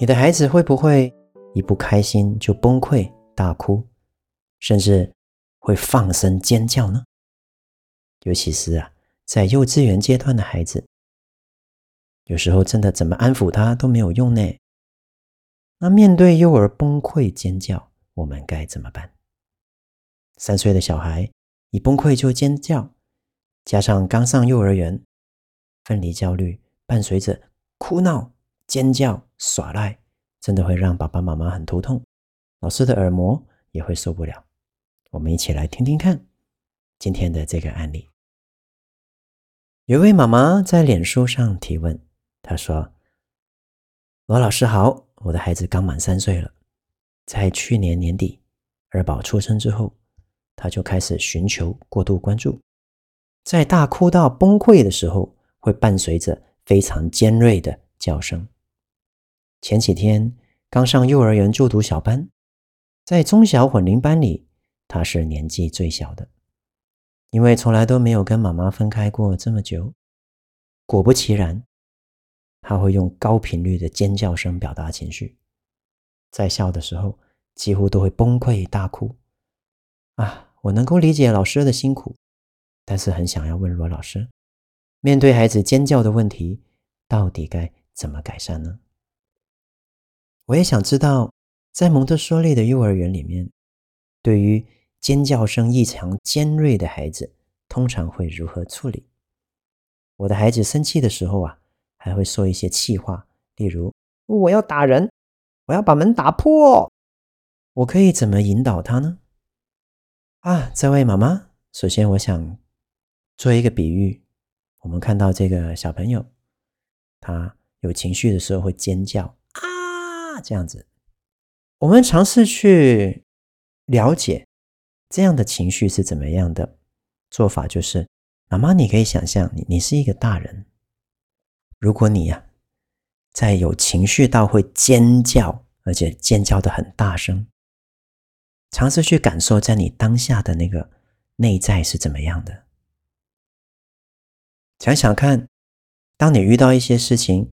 你的孩子会不会一不开心就崩溃大哭，甚至会放声尖叫呢？尤其是啊，在幼稚园阶段的孩子，有时候真的怎么安抚他都没有用呢。那面对幼儿崩溃尖叫，我们该怎么办？三岁的小孩一崩溃就尖叫，加上刚上幼儿园，分离焦虑伴随着哭闹。尖叫耍赖，真的会让爸爸妈妈很头痛，老师的耳膜也会受不了。我们一起来听听看今天的这个案例。有位妈妈在脸书上提问，她说：“罗老师好，我的孩子刚满三岁了，在去年年底二宝出生之后，他就开始寻求过度关注，在大哭到崩溃的时候，会伴随着非常尖锐的叫声。”前几天刚上幼儿园就读小班，在中小混龄班里，他是年纪最小的，因为从来都没有跟妈妈分开过这么久。果不其然，他会用高频率的尖叫声表达情绪，在笑的时候几乎都会崩溃大哭。啊，我能够理解老师的辛苦，但是很想要问罗老师，面对孩子尖叫的问题，到底该怎么改善呢？我也想知道，在蒙特梭利的幼儿园里面，对于尖叫声异常尖锐的孩子，通常会如何处理？我的孩子生气的时候啊，还会说一些气话，例如“我要打人，我要把门打破”，我可以怎么引导他呢？啊，这位妈妈，首先我想做一个比喻，我们看到这个小朋友，他有情绪的时候会尖叫。那这样子，我们尝试去了解这样的情绪是怎么样的做法。就是，妈妈，你可以想象，你你是一个大人，如果你呀，在有情绪到会尖叫，而且尖叫的很大声，尝试去感受在你当下的那个内在是怎么样的。想想看，当你遇到一些事情，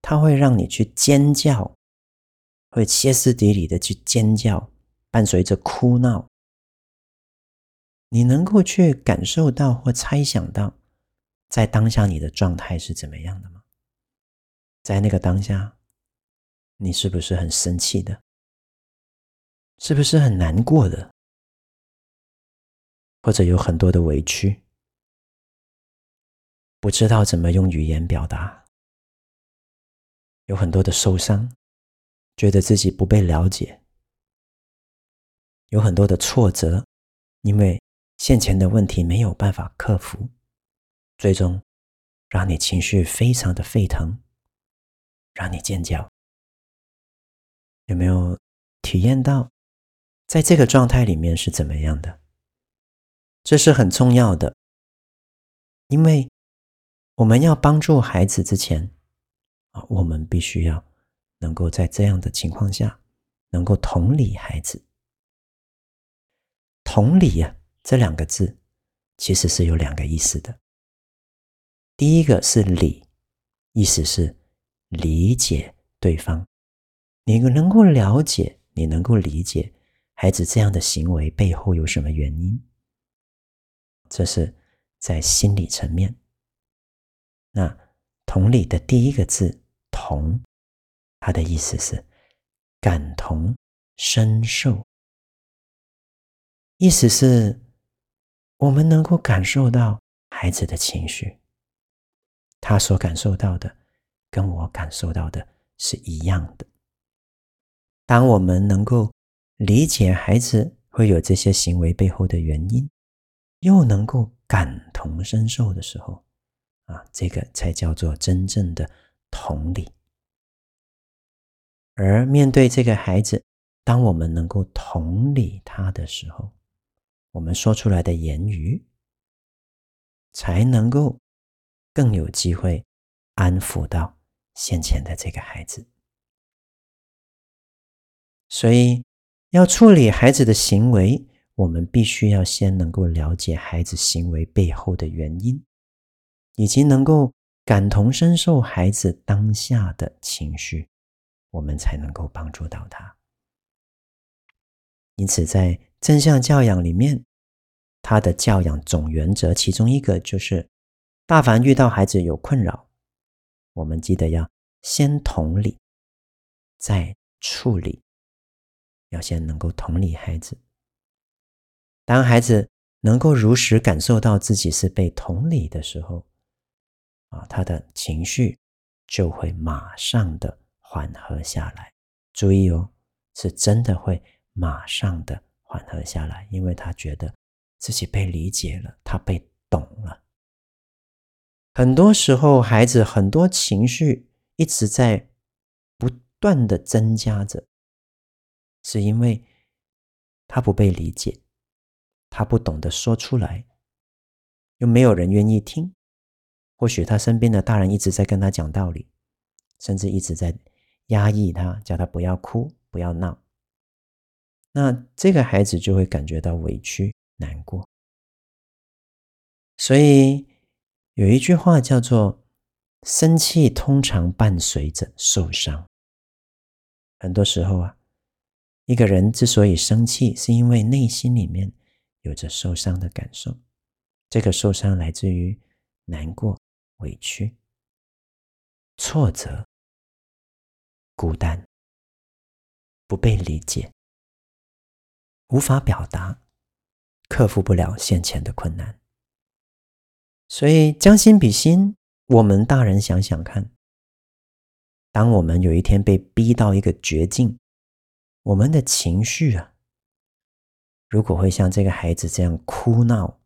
它会让你去尖叫。会歇斯底里的去尖叫，伴随着哭闹。你能够去感受到或猜想到，在当下你的状态是怎么样的吗？在那个当下，你是不是很生气的？是不是很难过的？或者有很多的委屈，不知道怎么用语言表达，有很多的受伤。觉得自己不被了解，有很多的挫折，因为先前的问题没有办法克服，最终让你情绪非常的沸腾，让你尖叫。有没有体验到，在这个状态里面是怎么样的？这是很重要的，因为我们要帮助孩子之前啊，我们必须要。能够在这样的情况下，能够同理孩子。同理呀，这两个字其实是有两个意思的。第一个是理，意思是理解对方，你能够了解，你能够理解孩子这样的行为背后有什么原因，这是在心理层面。那同理的第一个字同。他的意思是感同身受，意思是，我们能够感受到孩子的情绪，他所感受到的跟我感受到的是一样的。当我们能够理解孩子会有这些行为背后的原因，又能够感同身受的时候，啊，这个才叫做真正的同理。而面对这个孩子，当我们能够同理他的时候，我们说出来的言语才能够更有机会安抚到先前的这个孩子。所以，要处理孩子的行为，我们必须要先能够了解孩子行为背后的原因，以及能够感同身受孩子当下的情绪，我们才能够帮助到他。因此，在正向教养里面，他的教养总原则其中一个就是：大凡遇到孩子有困扰，我们记得要先同理，再处理。要先能够同理孩子。当孩子能够如实感受到自己是被同理的时候，啊，他的情绪就会马上的缓和下来。注意哦，是真的会马上的缓和下来，因为他觉得自己被理解了，他被懂了。很多时候，孩子很多情绪一直在不断的增加着。是因为他不被理解，他不懂得说出来，又没有人愿意听。或许他身边的大人一直在跟他讲道理，甚至一直在压抑他，叫他不要哭，不要闹。那这个孩子就会感觉到委屈、难过。所以有一句话叫做：“生气通常伴随着受伤。”很多时候啊。一个人之所以生气，是因为内心里面有着受伤的感受。这个受伤来自于难过、委屈、挫折、孤单、不被理解、无法表达、克服不了先前的困难。所以将心比心，我们大人想想看，当我们有一天被逼到一个绝境，我们的情绪啊，如果会像这个孩子这样哭闹、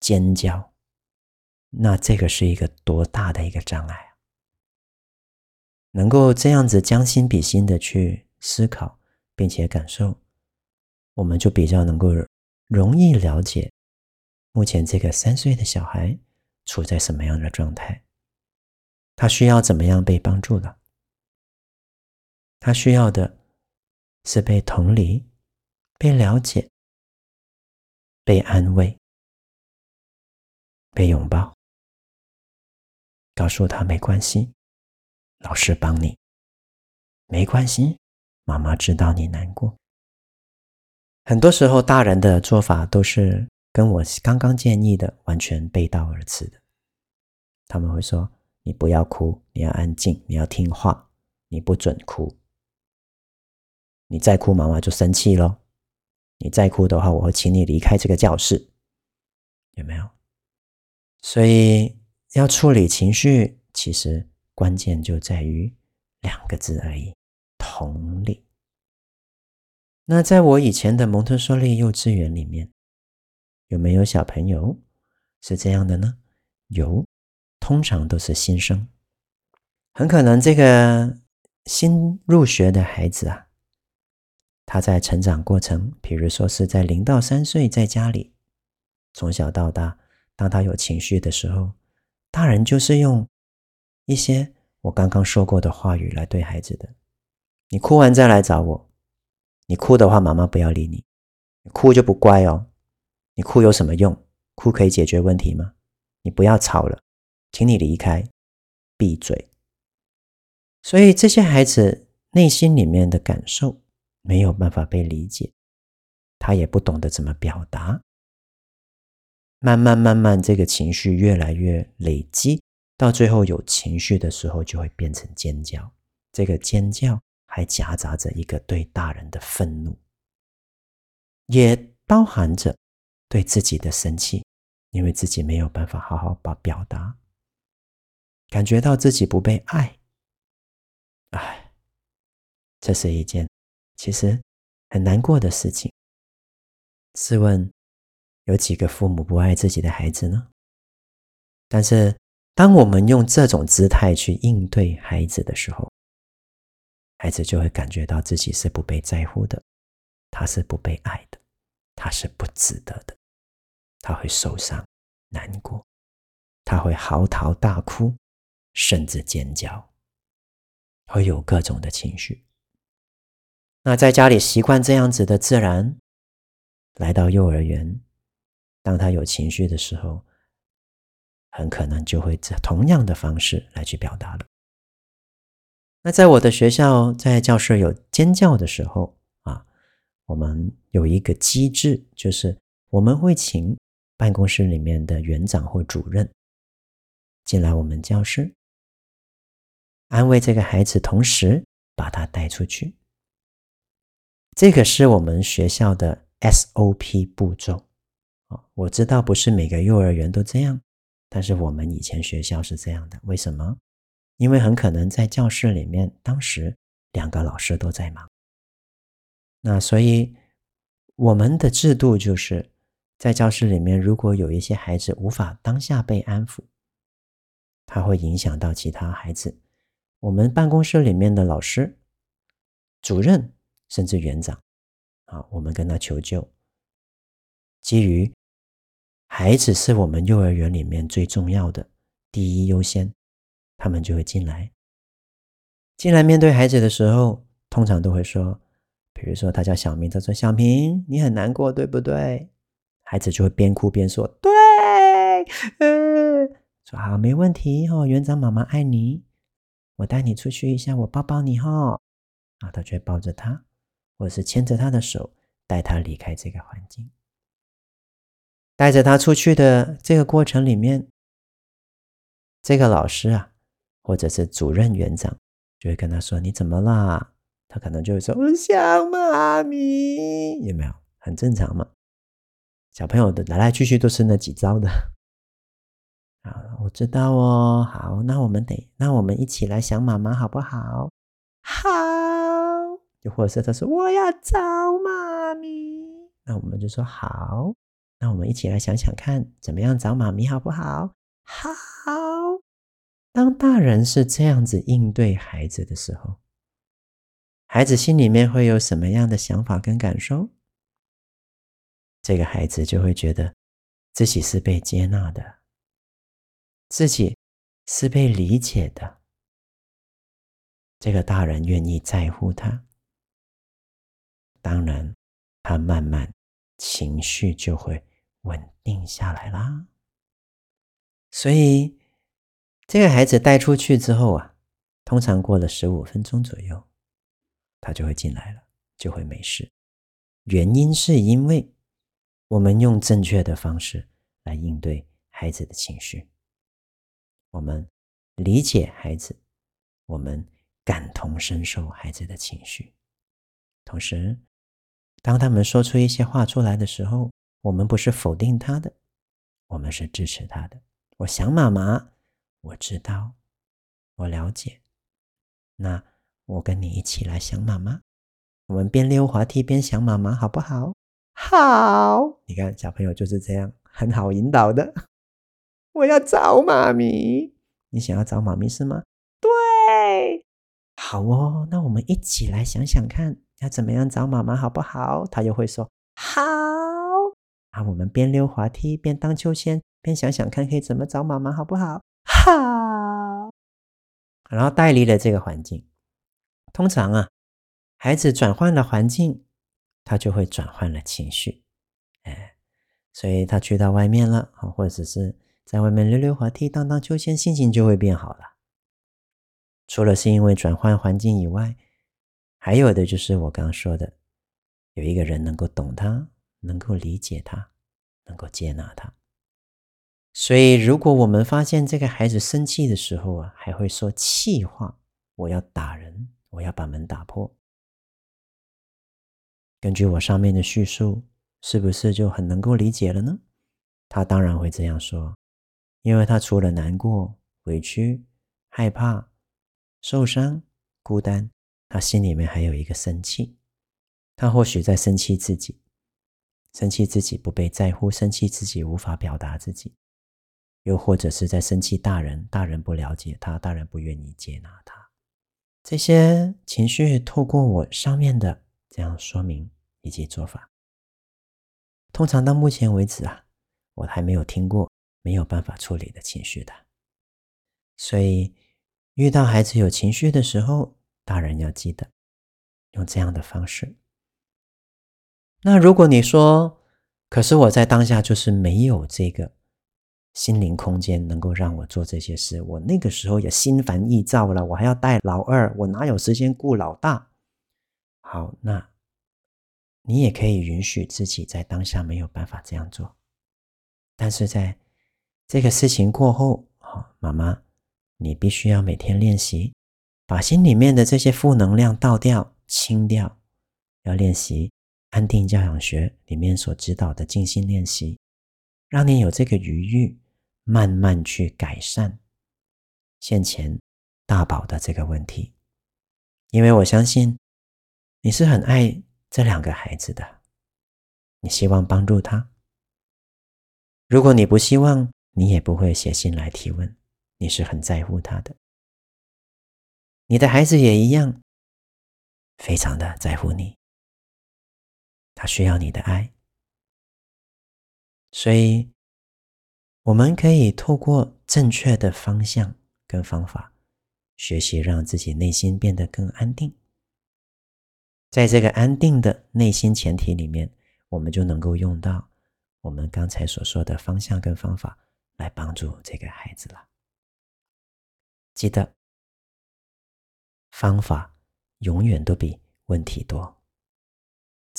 尖叫，那这个是一个多大的一个障碍！能够这样子将心比心的去思考，并且感受，我们就比较能够容易了解目前这个三岁的小孩处在什么样的状态，他需要怎么样被帮助的，他需要的。是被同理、被了解、被安慰、被拥抱，告诉他没关系，老师帮你，没关系，妈妈知道你难过。很多时候，大人的做法都是跟我刚刚建议的完全背道而驰的。他们会说：“你不要哭，你要安静，你要听话，你不准哭。”你再哭，妈妈就生气喽。你再哭的话，我会请你离开这个教室，有没有？所以要处理情绪，其实关键就在于两个字而已：同理。那在我以前的蒙特梭利幼稚园里面，有没有小朋友是这样的呢？有，通常都是新生，很可能这个新入学的孩子啊。他在成长过程，比如说是在零到三岁，在家里，从小到大，当他有情绪的时候，大人就是用一些我刚刚说过的话语来对孩子的。你哭完再来找我，你哭的话，妈妈不要理你，你哭就不乖哦。你哭有什么用？哭可以解决问题吗？你不要吵了，请你离开，闭嘴。所以这些孩子内心里面的感受。没有办法被理解，他也不懂得怎么表达。慢慢慢慢，这个情绪越来越累积，到最后有情绪的时候，就会变成尖叫。这个尖叫还夹杂着一个对大人的愤怒，也包含着对自己的生气，因为自己没有办法好好把表达，感觉到自己不被爱。哎，这是一件。其实很难过的事情。试问，有几个父母不爱自己的孩子呢？但是当我们用这种姿态去应对孩子的时候，孩子就会感觉到自己是不被在乎的，他是不被爱的，他是不值得的，他会受伤、难过，他会嚎啕大哭，甚至尖叫，会有各种的情绪。那在家里习惯这样子的自然，来到幼儿园，当他有情绪的时候，很可能就会以同样的方式来去表达了。那在我的学校，在教室有尖叫的时候啊，我们有一个机制，就是我们会请办公室里面的园长或主任进来我们教室，安慰这个孩子，同时把他带出去。这个是我们学校的 SOP 步骤啊，我知道不是每个幼儿园都这样。但是我们以前学校是这样的，为什么？因为很可能在教室里面，当时两个老师都在忙。那所以我们的制度就是在教室里面，如果有一些孩子无法当下被安抚，他会影响到其他孩子。我们办公室里面的老师、主任甚至园长，啊，我们跟他求救，基于。孩子是我们幼儿园里面最重要的，第一优先，他们就会进来。进来面对孩子的时候，通常都会说，比如说他叫小明，他说：“小明，你很难过，对不对？”孩子就会边哭边说：“对。”嗯，说好，没问题哦，园长妈妈爱你，我带你出去一下，我抱抱你哈、哦。啊，他就会抱着他，或者是牵着他的手，带他离开这个环境。带着他出去的这个过程里面，这个老师啊，或者是主任园长，就会跟他说：“你怎么啦？”他可能就会说：“我想妈咪。”有没有？很正常嘛。小朋友的来来去去都是那几招的。啊，我知道哦。好，那我们得，那我们一起来想妈妈好不好？好。又或者是他说：“我要找妈咪。”那我们就说：“好。”那我们一起来想想看，怎么样找妈咪好不好？好。当大人是这样子应对孩子的时候，孩子心里面会有什么样的想法跟感受？这个孩子就会觉得自己是被接纳的，自己是被理解的。这个大人愿意在乎他，当然，他慢慢情绪就会。稳定下来啦，所以这个孩子带出去之后啊，通常过了十五分钟左右，他就会进来了，就会没事。原因是因为我们用正确的方式来应对孩子的情绪，我们理解孩子，我们感同身受孩子的情绪，同时，当他们说出一些话出来的时候，我们不是否定他的，我们是支持他的。我想妈妈，我知道，我了解。那我跟你一起来想妈妈，我们边溜滑梯边想妈妈，好不好？好。你看小朋友就是这样，很好引导的。我要找妈咪，你想要找妈咪是吗？对。好哦，那我们一起来想想看，要怎么样找妈妈，好不好？他又会说好。啊，我们边溜滑梯边荡秋千，边想想看可以怎么找妈妈，好不好？好。然后带离了这个环境。通常啊，孩子转换了环境，他就会转换了情绪。哎，所以他去到外面了，或者是在外面溜溜滑梯、荡荡秋千，心情就会变好了。除了是因为转换环境以外，还有的就是我刚刚说的，有一个人能够懂他。能够理解他，能够接纳他。所以，如果我们发现这个孩子生气的时候啊，还会说气话，我要打人，我要把门打破。根据我上面的叙述，是不是就很能够理解了呢？他当然会这样说，因为他除了难过、委屈、害怕、受伤、孤单，他心里面还有一个生气。他或许在生气自己。生气自己不被在乎，生气自己无法表达自己。又或者是在生气大人，大人不了解他，大人不愿意接纳他，这些情绪透过我上面的这样说明以及做法，通常到目前为止啊，我还没有听过没有办法处理的情绪的。所以遇到孩子有情绪的时候，大人要记得用这样的方式。那如果你说，可是我在当下就是没有这个。心灵空间能够让我做这些事，我那个时候也心烦意躁了，我还要带老二，我哪有时间顾老大？好，那你也可以允许自己在当下没有办法这样做，但是在这个事情过后，好，妈妈，你必须要每天练习，把心里面的这些负能量倒掉、清掉，要练习安定教养学里面所指导的静心练习。让你有这个余裕，慢慢去改善现前大宝的这个问题，因为我相信你是很爱这两个孩子的，你希望帮助他。如果你不希望，你也不会写信来提问，你是很在乎他的。你的孩子也一样，非常的在乎你，他需要你的爱。所以，我们可以透过正确的方向跟方法，学习让自己内心变得更安定。在这个安定的内心前提里面，我们就能够用到我们刚才所说的方向跟方法来帮助这个孩子了。记得，方法永远都比问题多。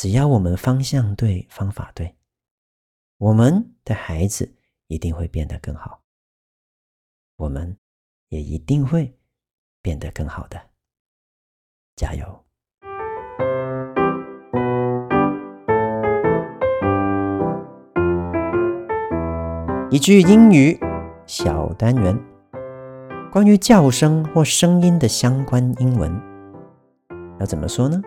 只要我们方向对，方法对。我们的孩子一定会变得更好，我们也一定会变得更好的。加油！一句英语小单元，关于叫声或声音的相关英文，要怎么说呢？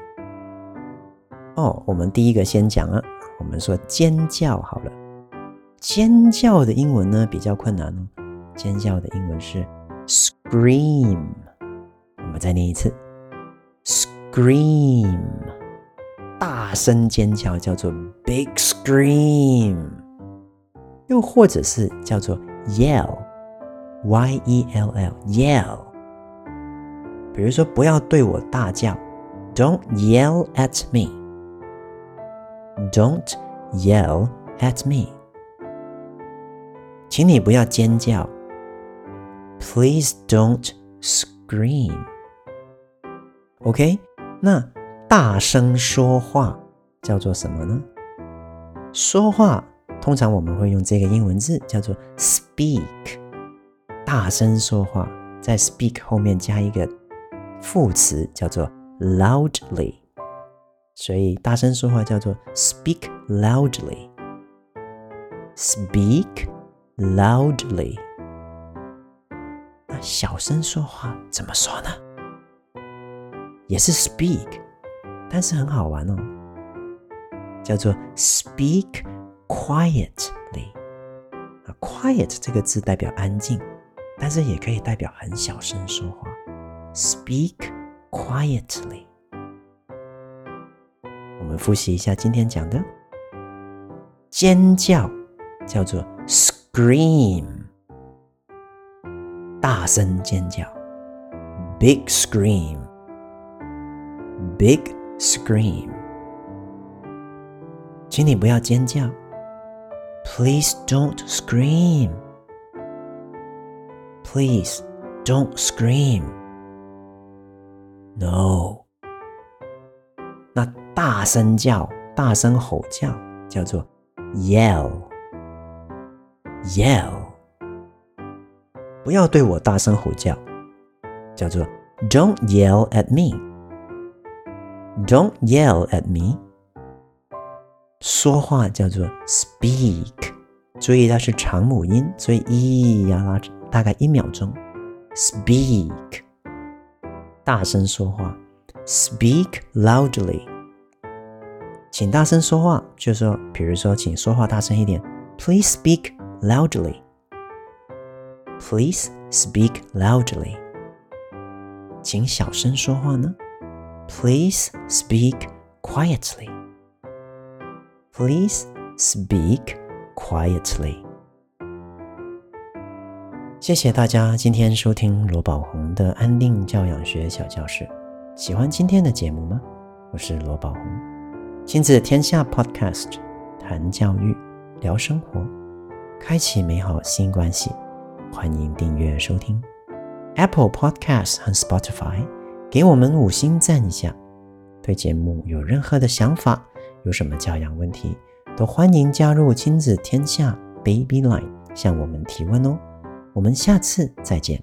哦，我们第一个先讲啊，我们说尖叫好了。尖叫的英文呢，比较困难哦。尖叫的英文是 scream。我们再念一次，scream。大声尖叫叫做 big scream，又或者是叫做 yell，y e l l，yell。比如说，不要对我大叫，don't yell at me Don't yell at me。请你不要尖叫，Please don't scream。OK，那大声说话叫做什么呢？说话通常我们会用这个英文字叫做 speak。大声说话，在 speak 后面加一个副词叫做 loudly，所以大声说话叫做 speak loudly。Speak。Loudly，那小声说话怎么说呢？也是 speak，但是很好玩哦，叫做 speak quietly。啊，quiet 这个字代表安静，但是也可以代表很小声说话。Speak quietly。我们复习一下今天讲的尖叫，叫做 Scream，大声尖叫，big scream，big scream，请你不要尖叫，Please don't scream，Please don't scream，No，大声叫，大声吼叫，叫做 yell。Yell，不要对我大声吼叫，叫做 Don't yell at me。Don't yell at me。说话叫做 Speak，注意它是长母音，所以一要拉大概一秒钟。Speak，大声说话，Speak loudly。请大声说话，就是说，比如说，请说话大声一点，Please speak。Loudly，Please speak loudly. 请小声说话呢？Please speak quietly. Please speak quietly. 谢谢大家今天收听罗宝鸿的安定教养学小教室。喜欢今天的节目吗？我是罗宝鸿，亲子天下 Podcast，谈教育，聊生活，开启美好新关系。欢迎订阅收听 Apple Podcast 和 Spotify，给我们五星赞一下。对节目有任何的想法，有什么教养问题，都欢迎加入亲子天下 Baby Line 向我们提问哦。我们下次再见。